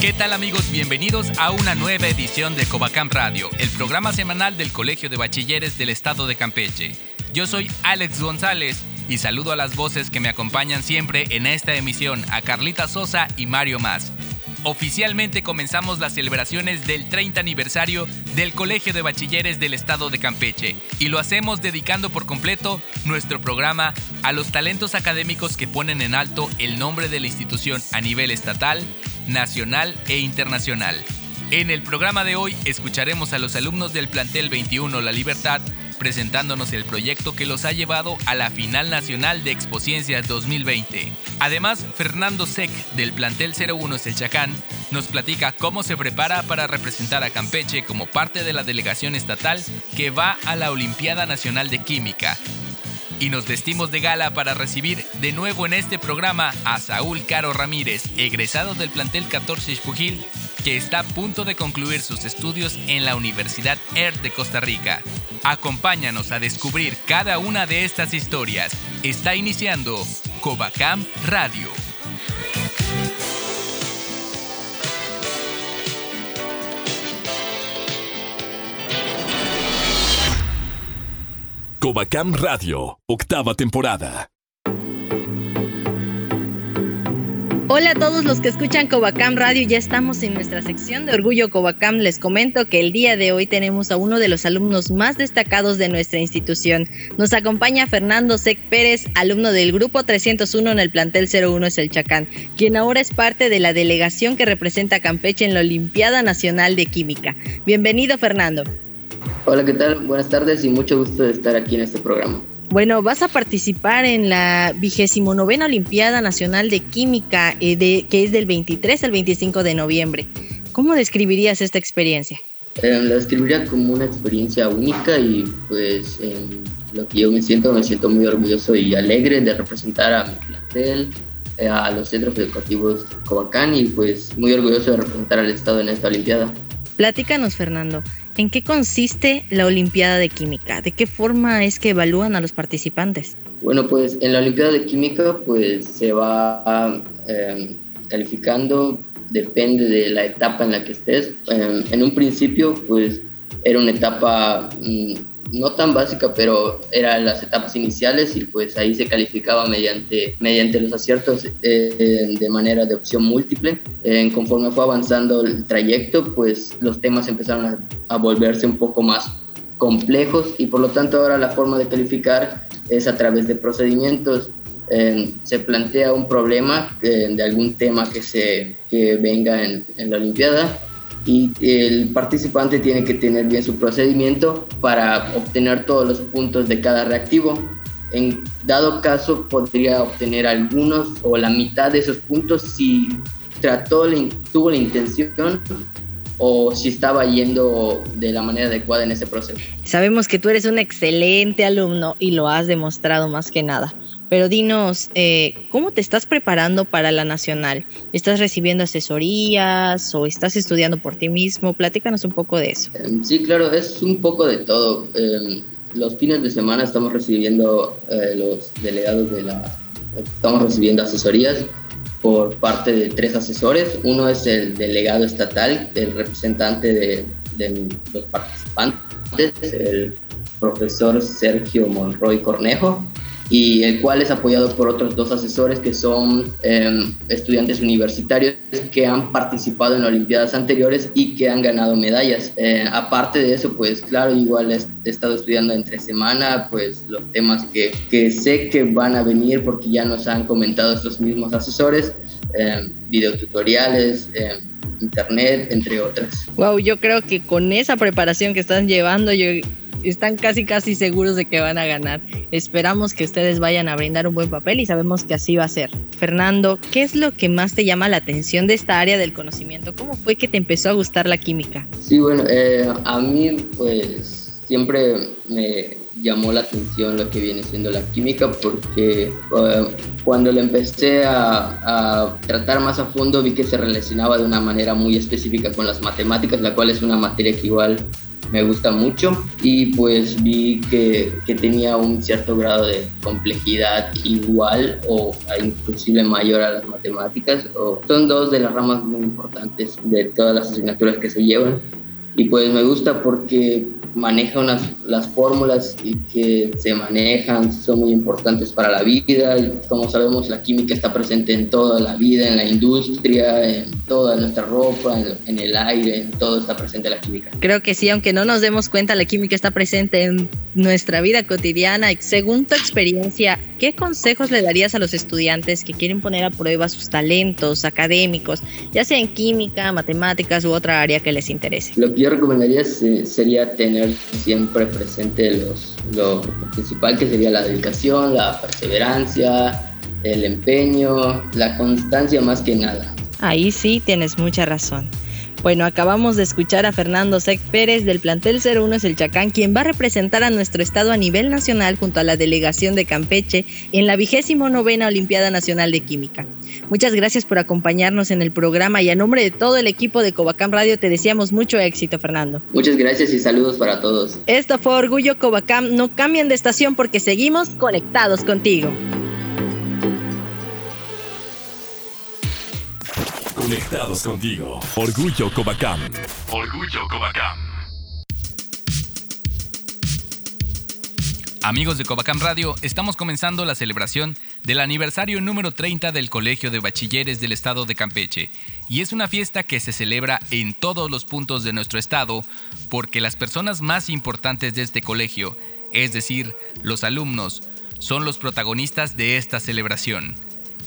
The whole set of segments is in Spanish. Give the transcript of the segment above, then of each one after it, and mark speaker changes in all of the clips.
Speaker 1: ¿Qué tal amigos? Bienvenidos a una nueva edición de Covacam Radio, el programa semanal del Colegio de Bachilleres del Estado de Campeche. Yo soy Alex González y saludo a las voces que me acompañan siempre en esta emisión, a Carlita Sosa y Mario Más. Oficialmente comenzamos las celebraciones del 30 aniversario del Colegio de Bachilleres del Estado de Campeche y lo hacemos dedicando por completo nuestro programa a los talentos académicos que ponen en alto el nombre de la institución a nivel estatal, nacional e internacional. En el programa de hoy escucharemos a los alumnos del plantel 21 La Libertad presentándonos el proyecto que los ha llevado a la final nacional de Expociencias 2020. Además, Fernando Sec del plantel 01 Selchacán nos platica cómo se prepara para representar a Campeche como parte de la delegación estatal que va a la Olimpiada Nacional de Química, y nos vestimos de gala para recibir de nuevo en este programa a Saúl Caro Ramírez, egresado del plantel 14 Xpujil, que está a punto de concluir sus estudios en la Universidad ERT de Costa Rica. Acompáñanos a descubrir cada una de estas historias. Está iniciando Covacam Radio.
Speaker 2: Covacam Radio, octava temporada.
Speaker 3: Hola a todos los que escuchan Covacam Radio, ya estamos en nuestra sección de Orgullo Covacam. Les comento que el día de hoy tenemos a uno de los alumnos más destacados de nuestra institución. Nos acompaña Fernando Sec Pérez, alumno del grupo 301 en el plantel 01 es el Chacán, quien ahora es parte de la delegación que representa a Campeche en la Olimpiada Nacional de Química. Bienvenido Fernando.
Speaker 4: Hola, ¿qué tal? Buenas tardes y mucho gusto de estar aquí en este programa.
Speaker 3: Bueno, vas a participar en la vigésimo novena Olimpiada Nacional de Química, eh, de, que es del 23 al 25 de noviembre. ¿Cómo describirías esta experiencia?
Speaker 4: Eh, la describiría como una experiencia única y pues lo que yo me siento, me siento muy orgulloso y alegre de representar a mi plantel, eh, a los centros educativos Covacán y pues muy orgulloso de representar al Estado en esta Olimpiada.
Speaker 3: Platícanos, Fernando, ¿En qué consiste la Olimpiada de Química? ¿De qué forma es que evalúan a los participantes?
Speaker 4: Bueno, pues en la Olimpiada de Química pues se va em, calificando, depende de la etapa en la que estés. Em, en un principio pues era una etapa mm, no tan básica, pero eran las etapas iniciales y pues ahí se calificaba mediante, mediante los aciertos eh, de manera de opción múltiple. Eh, conforme fue avanzando el trayecto, pues los temas empezaron a, volverse un poco más complejos y por lo tanto ahora la forma de calificar es a través de procedimientos. Eh, se plantea un problema de algún tema que, se, que venga en, en la Olimpiada y el participante tiene que tener bien su procedimiento para obtener todos los puntos de cada reactivo. En dado caso, podría obtener algunos o la mitad de esos puntos si trató, tuvo la intención o si estaba yendo de la manera adecuada en ese proceso.
Speaker 3: Sabemos que tú eres un excelente alumno y lo has demostrado más que nada. Pero dinos, eh, ¿cómo te estás preparando para la nacional? ¿Estás recibiendo asesorías o estás estudiando por ti mismo? Platícanos un poco de eso.
Speaker 4: Em, sí, claro, es un poco de todo. Em, los fines de semana estamos recibiendo eh, los delegados de la... Estamos recibiendo asesorías por parte de tres asesores. Uno es el delegado estatal, el representante de, de los participantes, el profesor Sergio Monroy Cornejo y el cual es apoyado por otros dos asesores que son em, estudiantes universitarios que han participado en Olimpiadas anteriores y que han ganado medallas. Eh, aparte de eso, pues claro, igual he, estado estudiando entre semana, pues los temas que, que, sé que van a venir porque ya nos han comentado estos mismos asesores, eh, videotutoriales. internet, entre otras.
Speaker 3: Wow, yo creo que con esa preparación que están llevando, yo están casi casi seguros de que van a ganar. Esperamos que ustedes vayan a brindar un buen papel y sabemos que así va a ser. Fernando, ¿qué es lo que más te llama la atención de esta área del conocimiento? ¿Cómo fue que te empezó a gustar la química?
Speaker 4: Sí, bueno, eh, a mí pues siempre me llamó la atención lo que viene siendo la química porque eh, cuando lo empecé a, tratar más a fondo vi que se relacionaba de una manera muy específica con las matemáticas, la cual es una materia que igual me gusta mucho y pues vi que, que tenía un cierto grado de complejidad igual o inclusive mayor a las matemáticas. O, son dos de las ramas muy importantes de todas las asignaturas que se llevan y pues me gusta porque maneja unas las fórmulas y que se manejan son muy importantes para la vida. Y como sabemos la química está presente en toda la vida en la industria en toda nuestra ropa en, el aire en todo está presente la química.
Speaker 3: Creo que sí aunque no nos demos cuenta la química está presente en nuestra vida cotidiana. Según tu experiencia qué consejos le darías a los estudiantes que quieren poner a prueba sus talentos académicos ya sea en química matemáticas u otra área que les interese
Speaker 4: lo que yo recomendaría sería tener siempre presente los, lo principal que sería la dedicación, la perseverancia, el empeño, la constancia más que nada.
Speaker 3: Ahí sí tienes mucha razón. Bueno, acabamos de escuchar a Fernando Sec Pérez del plantel 01 es el Chacán, quien va a representar a nuestro estado a nivel nacional junto a la delegación de Campeche en la vigésimo novena Olimpiada Nacional de Química. Muchas gracias por acompañarnos en el programa y a nombre de todo el equipo de Covacam Radio te deseamos mucho éxito, Fernando.
Speaker 4: Muchas gracias y saludos para todos.
Speaker 3: Esto fue Orgullo Covacam. No cambien de estación porque seguimos conectados contigo.
Speaker 2: Conectados contigo. Orgullo Covacam. Orgullo Covacam.
Speaker 1: Amigos de Covacam Radio, estamos comenzando la celebración del aniversario número 30 del Colegio de Bachilleres del Estado de Campeche. Y es una fiesta que se celebra en todos los puntos de nuestro estado porque las personas más importantes de este colegio, es decir, los alumnos, son los protagonistas de esta celebración.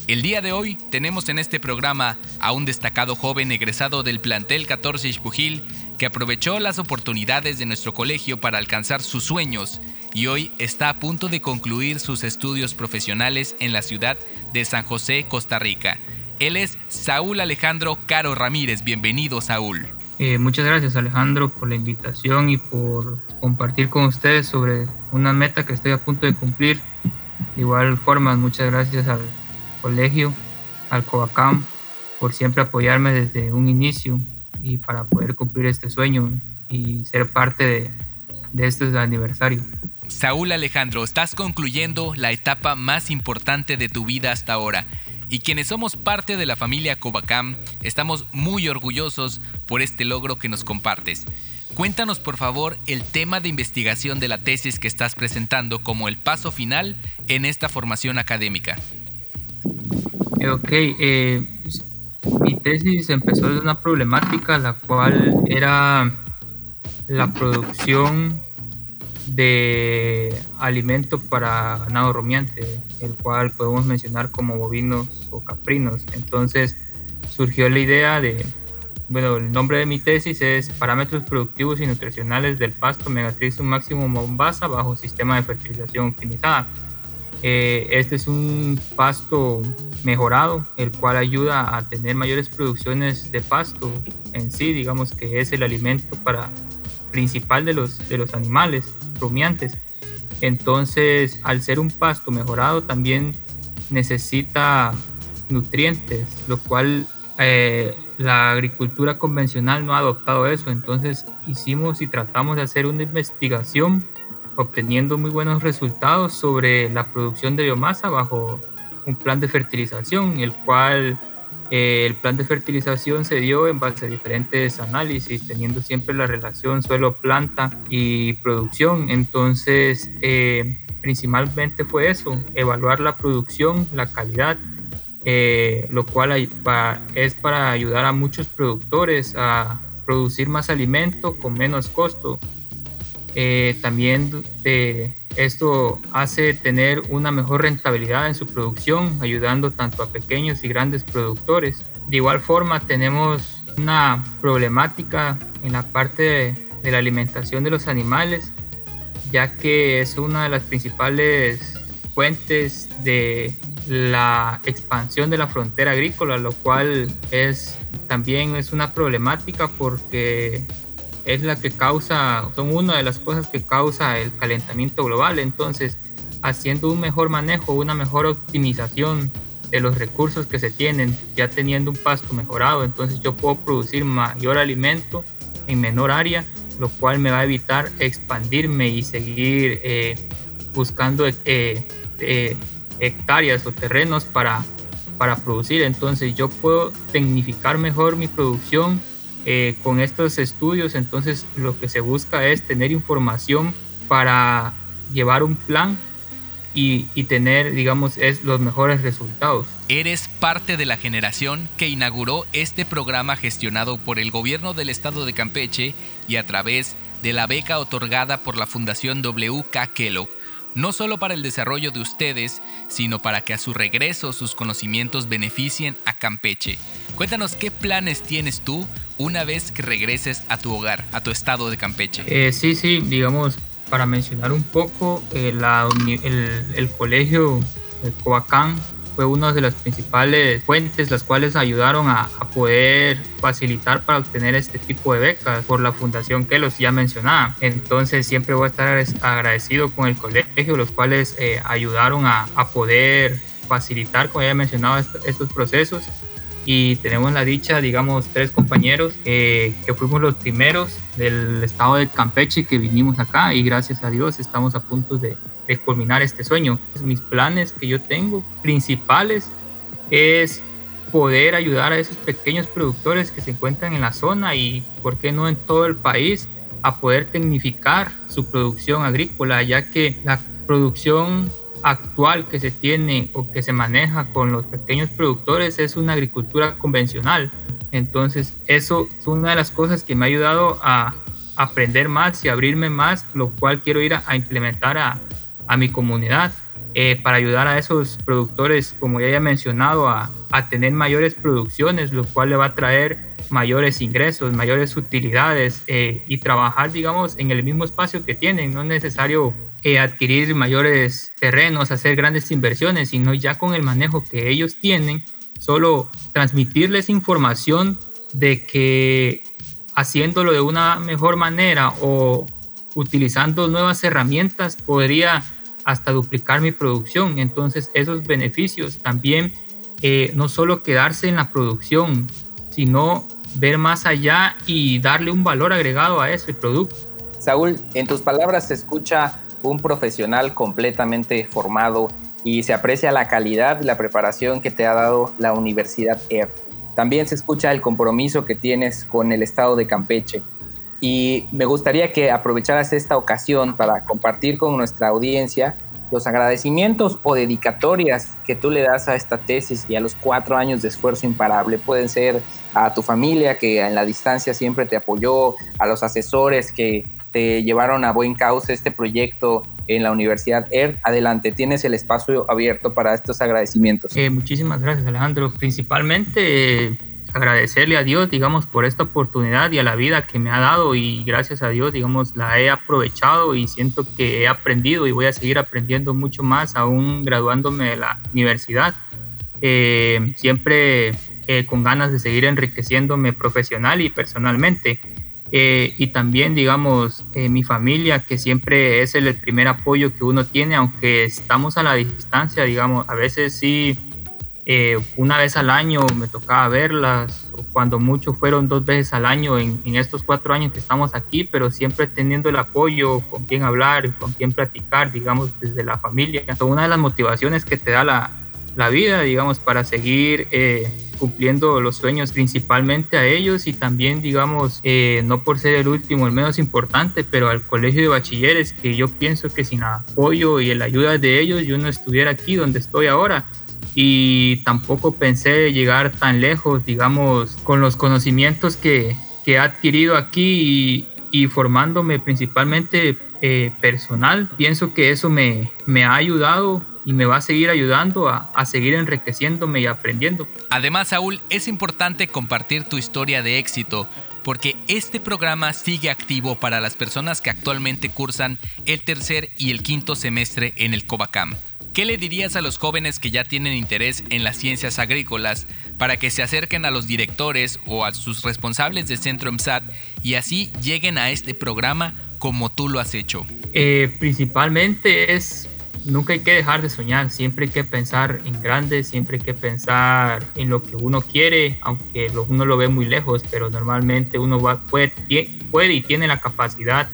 Speaker 1: El día de hoy tenemos en este programa a un destacado joven egresado del plantel 14 Ishpujil que aprovechó las oportunidades de nuestro colegio para alcanzar sus sueños y hoy está a punto de concluir sus estudios profesionales en la ciudad de San José, Costa Rica. Él es Saúl Alejandro Caro Ramírez. Bienvenido, Saúl.
Speaker 5: Eh, muchas gracias, Alejandro, por la invitación y por compartir con ustedes sobre una meta que estoy a punto de cumplir. De igual forma, muchas gracias al colegio, al Coacam, por siempre apoyarme desde un inicio y para poder cumplir este sueño y ser parte de, de este aniversario.
Speaker 1: Saúl Alejandro, estás concluyendo la etapa más importante de tu vida hasta ahora. Y quienes somos parte de la familia Covacam, estamos muy orgullosos por este logro que nos compartes. Cuéntanos por favor el tema de investigación de la tesis que estás presentando como el paso final en esta formación académica.
Speaker 5: Ok, eh, mi tesis empezó de una problemática la cual era la producción de alimento para ganado rumiante, el cual podemos mencionar como bovinos o caprinos. Entonces surgió la idea de, bueno, el nombre de mi tesis es Parámetros productivos y nutricionales del pasto Megatriz máximo Mombasa bajo sistema de fertilización optimizada. Eh, este es un pasto mejorado, el cual ayuda a tener mayores producciones de pasto en sí, digamos que es el alimento para, principal de los, de los animales rumiantes. Entonces, al ser un pasto mejorado, también necesita nutrientes, lo cual eh, la agricultura convencional no ha adoptado eso. Entonces, hicimos y tratamos de hacer una investigación obteniendo muy buenos resultados sobre la producción de biomasa bajo un plan de fertilización, el cual eh, el plan de fertilización se dio en base a diferentes análisis, teniendo siempre la relación suelo-planta y producción. Entonces, eh, principalmente fue eso, evaluar la producción, la calidad, eh, lo cual es para ayudar a muchos productores a producir más alimento con menos costo eh, también eh, esto hace tener una mejor rentabilidad en su producción, ayudando tanto a pequeños y grandes productores. De igual forma, tenemos una problemática en la parte de, la alimentación de los animales, ya que es una de las principales fuentes de la expansión de la frontera agrícola, lo cual es también es una problemática porque es la que causa, son una de las cosas que causa el calentamiento global. Entonces, haciendo un mejor manejo, una mejor optimización de los recursos que se tienen, ya teniendo un pasto mejorado, entonces yo puedo producir mayor alimento en menor área, lo cual me va a evitar expandirme y seguir eh, buscando eh, eh, hectáreas o terrenos para, para producir. Entonces yo puedo tecnificar mejor mi producción con estos estudios. Entonces lo que se busca es tener información para llevar un plan y, tener, digamos, es los mejores resultados.
Speaker 1: Eres parte de la generación que inauguró este programa gestionado por el gobierno del estado de Campeche y a través de la beca otorgada por la Fundación WK Kellogg, no solo para el desarrollo de ustedes, sino para que a su regreso sus conocimientos beneficien a Campeche. Cuéntanos qué planes tienes tú una vez que regreses a tu hogar, a tu estado de Campeche.
Speaker 5: Eh, sí, sí, digamos, para mencionar un poco, eh, el, colegio de Coacán fue una de las principales fuentes las cuales ayudaron a, poder facilitar para obtener este tipo de becas por la fundación que los ya mencionaba. Entonces siempre voy a estar agradecido con el colegio, los cuales eh, ayudaron a, poder facilitar, como ya he mencionado, estos procesos y tenemos la dicha, digamos, tres compañeros que fuimos los primeros del estado de Campeche que vinimos acá y gracias a Dios estamos a punto de, de culminar este sueño. Mis planes que yo tengo principales es poder ayudar a esos pequeños productores que se encuentran en la zona y, ¿por qué no en todo el país? a poder tecnificar su producción agrícola, ya que la producción actual que se tiene o que se maneja con los pequeños productores es una agricultura convencional. Entonces, eso es una de las cosas que me ha ayudado a aprender más y abrirme más, lo cual quiero ir a, implementar a, a, mi comunidad eh, para ayudar a esos productores, como ya he mencionado, a, a tener mayores producciones, lo cual le va a traer mayores ingresos, mayores utilidades eh, y trabajar, digamos, en el mismo espacio que tienen. No es necesario eh, adquirir mayores terrenos, hacer grandes inversiones, sino ya con el manejo que ellos tienen, solo transmitirles información de que haciéndolo de una mejor manera o utilizando nuevas herramientas podría hasta duplicar mi producción. Entonces esos beneficios también eh, no solo quedarse en la producción, sino ver más allá y darle un valor agregado a ese producto.
Speaker 6: Saúl, en tus palabras se escucha un profesional completamente formado y se aprecia la calidad y la preparación que te ha dado la Universidad ER. También se escucha el compromiso que tienes con el estado de Campeche. Y me gustaría que aprovecharas esta ocasión para compartir con nuestra audiencia los agradecimientos o dedicatorias que tú le das a esta tesis y a los cuatro años de esfuerzo imparable. Pueden ser a tu familia que en la distancia siempre te apoyó, a los asesores que te llevaron a buen cauce este proyecto en la Universidad ERT. Adelante, tienes el espacio abierto para estos agradecimientos.
Speaker 5: Eh, muchísimas gracias, Alejandro. Principalmente eh, agradecerle a Dios, digamos, por esta oportunidad y a la vida que me ha dado y gracias a Dios, digamos, la he aprovechado y siento que he aprendido y voy a seguir aprendiendo mucho más aún graduándome de la universidad. Eh, siempre con ganas de seguir enriqueciéndome profesional y personalmente. Eh, y también, digamos, eh, mi familia, que siempre es el, primer apoyo que uno tiene, aunque estamos a la distancia, digamos, a veces sí, eh, una vez al año me tocaba verlas, o cuando mucho fueron dos veces al año en, en, estos cuatro años que estamos aquí, pero siempre teniendo el apoyo, con quién hablar, con quién platicar, digamos, desde la familia. Una de las motivaciones que te da la, la vida, digamos, para seguir cumpliendo los sueños principalmente a ellos y también, digamos, eh, no por ser el último, el menos importante, pero al colegio de bachilleres, que yo pienso que sin apoyo y la ayuda de ellos yo no estuviera aquí donde estoy ahora y tampoco pensé llegar tan lejos, digamos, con los conocimientos que, que he adquirido aquí y, formándome principalmente eh, personal. Pienso que eso me, me ha ayudado y me va a seguir ayudando a, a, seguir enriqueciéndome y aprendiendo.
Speaker 1: Además, Saúl, es importante compartir tu historia de éxito, porque este programa sigue activo para las personas que actualmente cursan el tercer y el quinto semestre en el Covacam. ¿Qué le dirías a los jóvenes que ya tienen interés en las ciencias agrícolas para que se acerquen a los directores o a sus responsables de Centro EMSAT y así lleguen a este programa como tú lo has hecho?
Speaker 5: Eh, principalmente es, nunca hay que dejar de soñar, siempre hay que pensar en grande, siempre hay que pensar en lo que uno quiere, aunque uno lo ve muy lejos, pero normalmente uno va, puede, puede y tiene la capacidad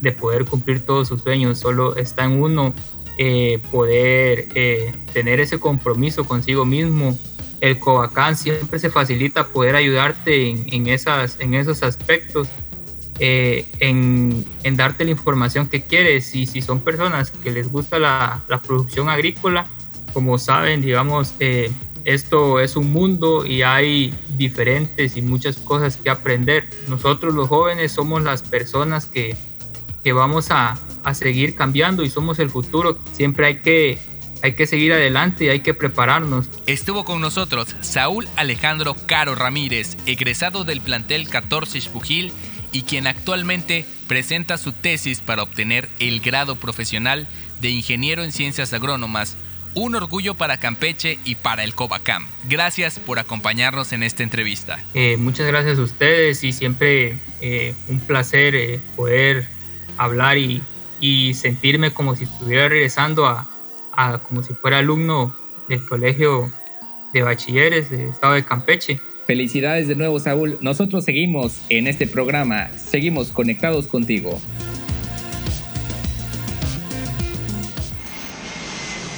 Speaker 5: de poder cumplir todos sus sueños, solo está en uno eh, poder eh, tener ese compromiso consigo mismo. El Covacán siempre se facilita poder ayudarte en, esas, en esos aspectos, eh, en, darte la información que quieres. Y si son personas que les gusta la, producción agrícola, como saben, digamos, esto es un mundo y hay diferentes y muchas cosas que aprender. Nosotros los jóvenes somos las personas que, que vamos a, a seguir cambiando y somos el futuro. Siempre hay que hay que seguir adelante y hay que prepararnos.
Speaker 1: Estuvo con nosotros Saúl Alejandro Caro Ramírez, egresado del plantel 14 Spugil y quien actualmente presenta su tesis para obtener el grado profesional de ingeniero en ciencias agrónomas. Un orgullo para Campeche y para el Covacam. Gracias por acompañarnos en esta entrevista.
Speaker 5: Eh, muchas gracias a ustedes y siempre eh, un placer eh, poder hablar y sentirme como si estuviera regresando a, como si fuera alumno del colegio de bachilleres del estado de Campeche.
Speaker 6: Felicidades de nuevo, Saúl. Nosotros seguimos en este programa, seguimos conectados contigo.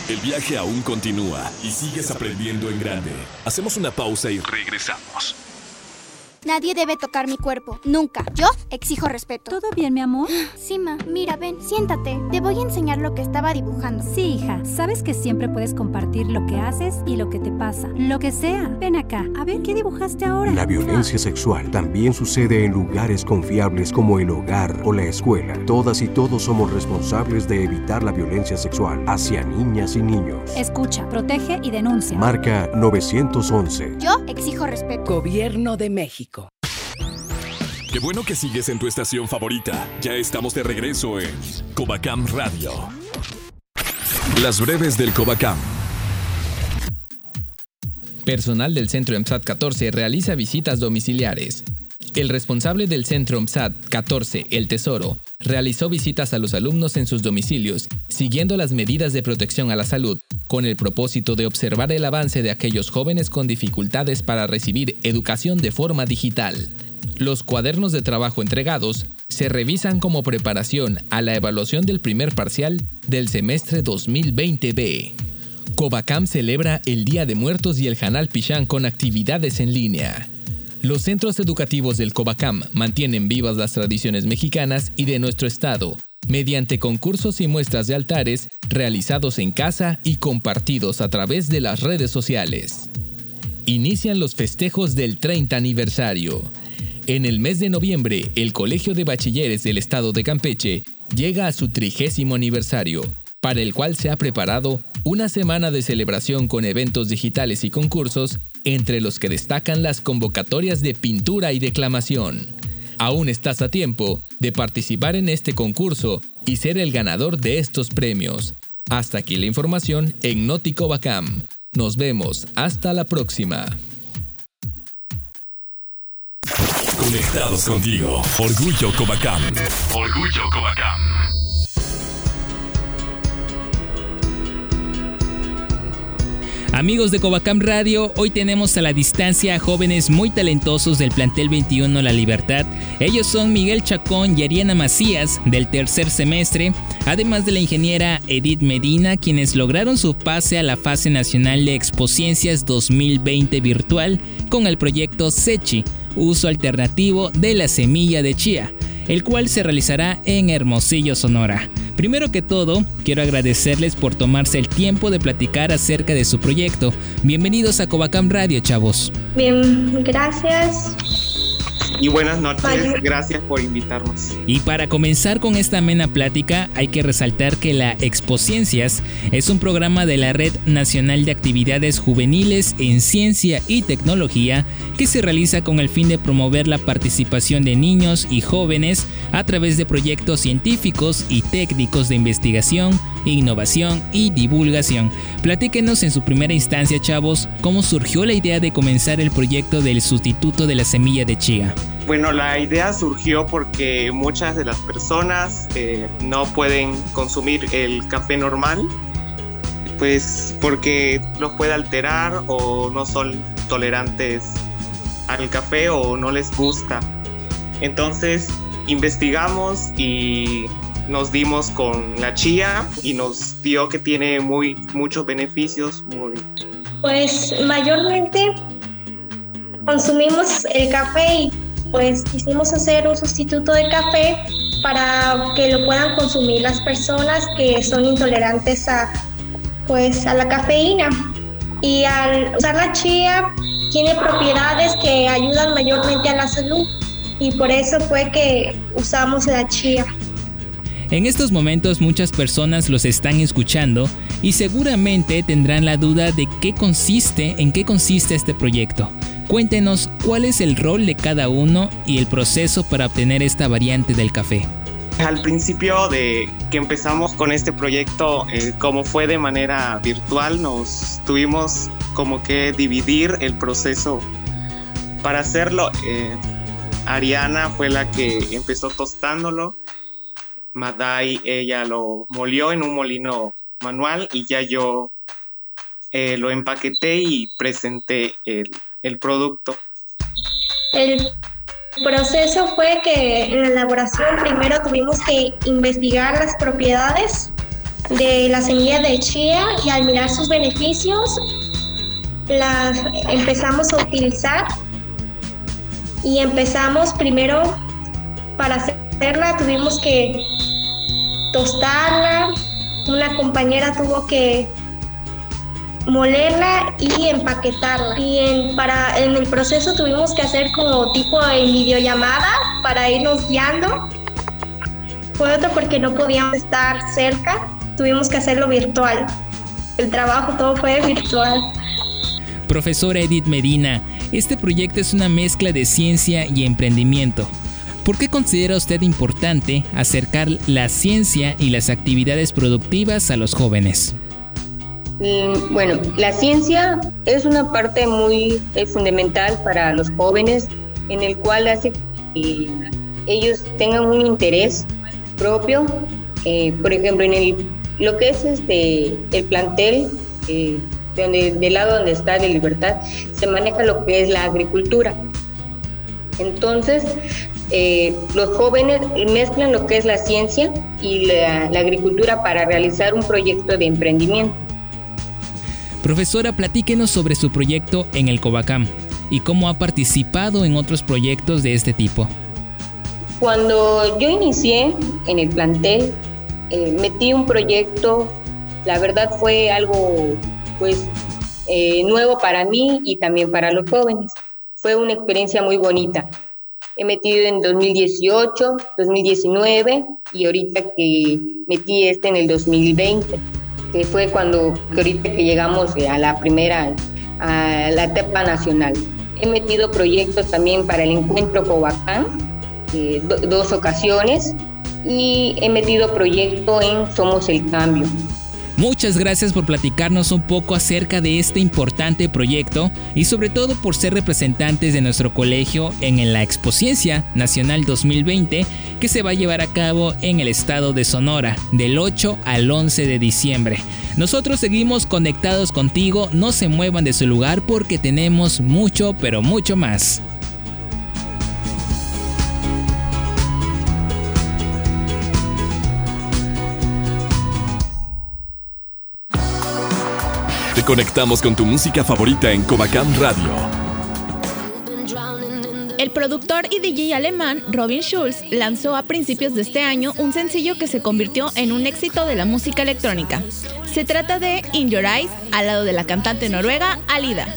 Speaker 2: El viaje aún continúa y sigues aprendiendo en grande. Hacemos una pausa y regresamos.
Speaker 7: Nadie debe tocar mi cuerpo, nunca. Yo exijo respeto.
Speaker 8: ¿Todo bien, mi amor?
Speaker 7: Sima, mira, ven, siéntate. Te voy a enseñar lo que estaba dibujando.
Speaker 8: Sí, hija. Sabes que siempre puedes compartir lo que haces y lo que te pasa. Lo que sea. Ven acá. A ver, ¿qué dibujaste ahora?
Speaker 9: La violencia sexual también sucede en lugares confiables como el hogar o la escuela. Todas y todos somos responsables de evitar la violencia sexual hacia niñas y niños.
Speaker 8: Escucha, protege y denuncia.
Speaker 9: Marca 911.
Speaker 7: Yo exijo respeto.
Speaker 10: Gobierno de México.
Speaker 2: Qué bueno que sigues en tu estación favorita. Ya estamos de regreso en Covacam Radio. Las breves del Covacam.
Speaker 1: Personal del Centro EMSAT 14 realiza visitas domiciliares. El responsable del Centro EMSAT 14, El Tesoro, realizó visitas a los alumnos en sus domicilios, siguiendo las medidas de protección a la salud, con el propósito de observar el avance de aquellos jóvenes con dificultades para recibir educación de forma digital. Los cuadernos de trabajo entregados se revisan como preparación a la evaluación del primer parcial del semestre 2020B. Covacam celebra el Día de Muertos y el Janal Pichán con actividades en línea. Los centros educativos del Covacam mantienen vivas las tradiciones mexicanas y de nuestro estado, mediante concursos y muestras de altares realizados en casa y compartidos a través de las redes sociales. Inician los festejos del 30 aniversario. En el mes de noviembre, el Colegio de Bachilleres del Estado de Campeche llega a su trigésimo aniversario, para el cual se ha preparado una semana de celebración con eventos digitales y concursos, entre los que destacan las convocatorias de pintura y declamación. Aún estás a tiempo de participar en este concurso y ser el ganador de estos premios. Hasta aquí la información en Nótico Bacam. Nos vemos, hasta la próxima.
Speaker 2: Conectados contigo. Orgullo Covacam. Orgullo Covacam.
Speaker 11: Amigos de Covacam Radio, hoy tenemos a la distancia a jóvenes muy talentosos del plantel 21 La Libertad. Ellos son Miguel Chacón y Ariana Macías del tercer semestre, además de la ingeniera Edith Medina, quienes lograron su pase a la fase nacional de Expociencias 2020 virtual con el proyecto SECHI uso alternativo de la semilla de chía, el cual se realizará en Hermosillo, Sonora. Primero que todo, quiero agradecerles por tomarse el tiempo de platicar acerca de su proyecto. Bienvenidos a Covacam Radio, chavos.
Speaker 12: Bien, gracias.
Speaker 10: Y buenas noches. Gracias por invitarnos.
Speaker 11: Y para comenzar con esta amena plática, hay que resaltar que la Expociencias es un programa de la Red Nacional de Actividades Juveniles en Ciencia y Tecnología que se realiza con el fin de promover la participación de niños y jóvenes a través de proyectos científicos y técnicos de investigación, innovación y divulgación. Platíquenos en su primera instancia, chavos, cómo surgió la idea de comenzar el proyecto del sustituto de la semilla de chía.
Speaker 10: Bueno, la idea surgió porque muchas de las personas eh, no pueden consumir el café normal, pues porque los puede alterar o no son tolerantes al café o no les gusta. Entonces investigamos y nos dimos con la chía y nos dio que tiene muy muchos beneficios. Muy...
Speaker 12: Pues mayormente consumimos el café y pues quisimos hacer un sustituto de café para que lo puedan consumir las personas que son intolerantes a, pues, a la cafeína. Y al usar la chía tiene propiedades que ayudan mayormente a la salud y por eso fue que usamos la chía.
Speaker 11: En estos momentos muchas personas los están escuchando y seguramente tendrán la duda de qué consiste, en qué consiste este proyecto. Cuéntenos cuál es el rol de cada uno y el proceso para obtener esta variante del café.
Speaker 10: Al principio de que empezamos con este proyecto, eh, como fue de manera virtual, nos tuvimos como que dividir el proceso. Para hacerlo, eh, Ariana fue la que empezó tostándolo, Madai ella lo molió en un molino manual y ya yo eh, lo empaqueté y presenté el, el producto?
Speaker 12: El proceso fue que en la elaboración primero tuvimos que investigar las propiedades de la semilla de chía y al mirar sus beneficios las empezamos a utilizar y empezamos primero para hacerla tuvimos que tostarla una compañera tuvo que molerla y empaquetarla. Y en, para, en el proceso tuvimos que hacer como tipo de videollamada para irnos guiando. Fue otro porque no podíamos estar cerca, tuvimos que hacerlo virtual. El trabajo todo fue virtual.
Speaker 11: Profesora Edith Medina, este proyecto es una mezcla de ciencia y emprendimiento. ¿Por qué considera usted importante acercar la ciencia y las actividades productivas a los jóvenes?
Speaker 13: Mm, bueno, la ciencia es una parte muy fundamental para los jóvenes en el cual hace que ellos tengan un interés propio. Eh, por ejemplo, en el, lo que es este, el plantel, eh, donde, del lado donde está de libertad, se maneja lo que es la agricultura. Entonces, eh, los jóvenes mezclan lo que es la ciencia y la agricultura para realizar un proyecto de emprendimiento.
Speaker 11: Profesora, platíquenos sobre su proyecto en el Covacam y cómo ha participado en otros proyectos de este tipo.
Speaker 13: Cuando yo inicié en el plantel, eh, metí un proyecto, la verdad fue algo pues eh, nuevo para mí y también para los jóvenes. Fue una experiencia muy bonita. He metido en 2018, 2019 y ahorita que metí este en el 2020 que fue cuando ahorita que llegamos a la primera, a la etapa nacional. He metido proyectos también para el encuentro Covacán, eh, dos ocasiones, y he metido proyecto en Somos el Cambio.
Speaker 11: Muchas gracias por platicarnos un poco acerca de este importante proyecto y sobre todo por ser representantes de nuestro colegio en la Expociencia Nacional 2020 que se va a llevar a cabo en el estado de Sonora del 8 al 11 de diciembre. Nosotros seguimos conectados contigo, no se muevan de su lugar porque tenemos mucho, pero mucho más.
Speaker 2: Conectamos con tu música favorita en Covacam Radio.
Speaker 14: El productor y DJ alemán Robin Schulz lanzó a principios de este año un sencillo que se convirtió en un éxito de la música electrónica. Se trata de In Your Eyes, al lado de la cantante noruega Alida.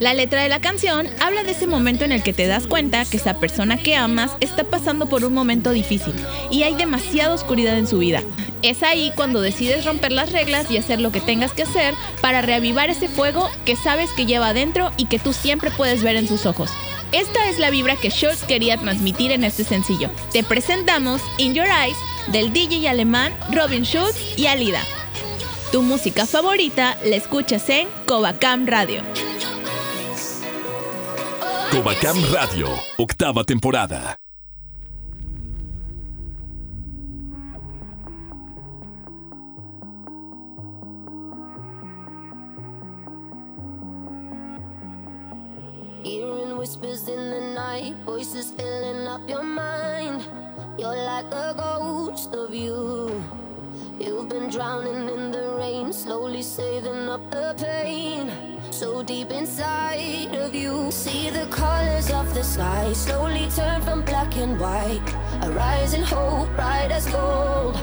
Speaker 15: La letra de la canción habla de ese momento en el que te das cuenta que esa persona que amas está pasando por un momento difícil y hay demasiada oscuridad en su vida. Es ahí cuando decides romper las reglas y hacer lo que tengas que hacer para reavivar ese fuego que sabes que lleva adentro y que tú siempre puedes ver en sus ojos. Esta es la vibra que Schultz quería transmitir en este sencillo. Te presentamos In Your Eyes del DJ alemán Robin Schultz y Alida. Tu música favorita la escuchas en Covacam Radio.
Speaker 2: Covacam Radio, octava temporada.
Speaker 14: Hearing whispers in the night, voices filling up your mind. You're like a ghost of you. You've been drowning in the rain, slowly saving up the pain so deep inside of you. See the colors of the sky slowly turn from black and white. A rising hope, bright as gold.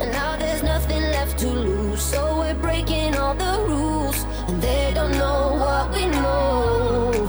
Speaker 14: And now there's nothing left to lose, so we're breaking all the rules. And they don't know what we know.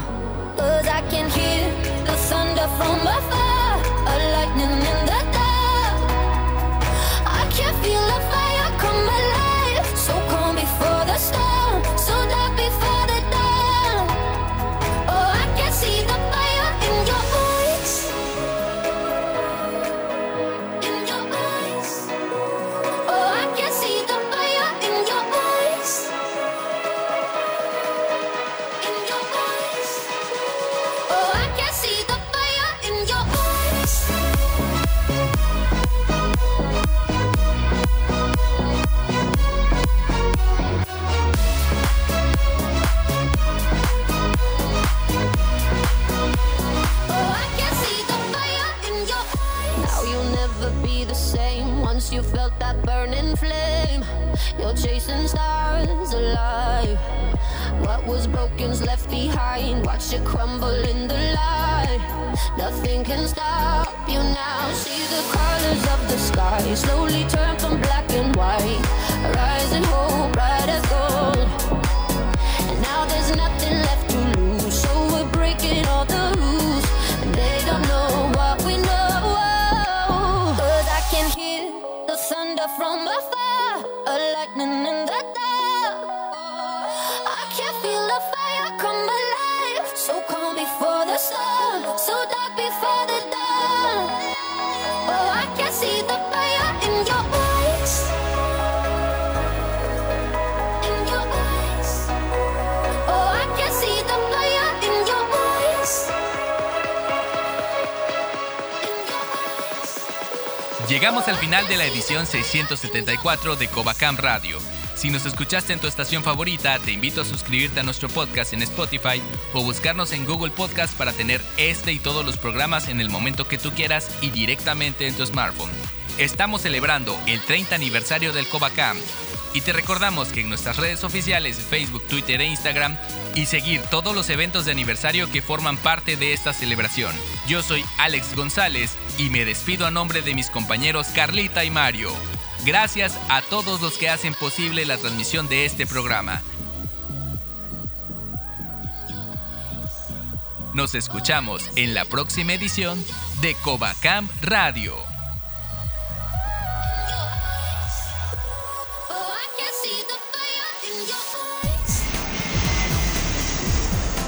Speaker 1: Llegamos al final de la edición 674 de Covacam Radio. Si nos escuchaste en tu estación favorita, te invito a suscribirte a nuestro podcast en Spotify o buscarnos en Google Podcast para tener este y todos los programas en el momento que tú quieras y directamente en tu smartphone. Estamos celebrando el 30 aniversario del Covacam y te recordamos que en nuestras redes oficiales Facebook, Twitter e Instagram y seguir todos los eventos de aniversario que forman parte de esta celebración. Yo soy Alex González y me despido a nombre de mis compañeros Carlita y Mario. Gracias a todos los que hacen posible la transmisión de este programa. Nos escuchamos en la próxima edición de Covacam Radio.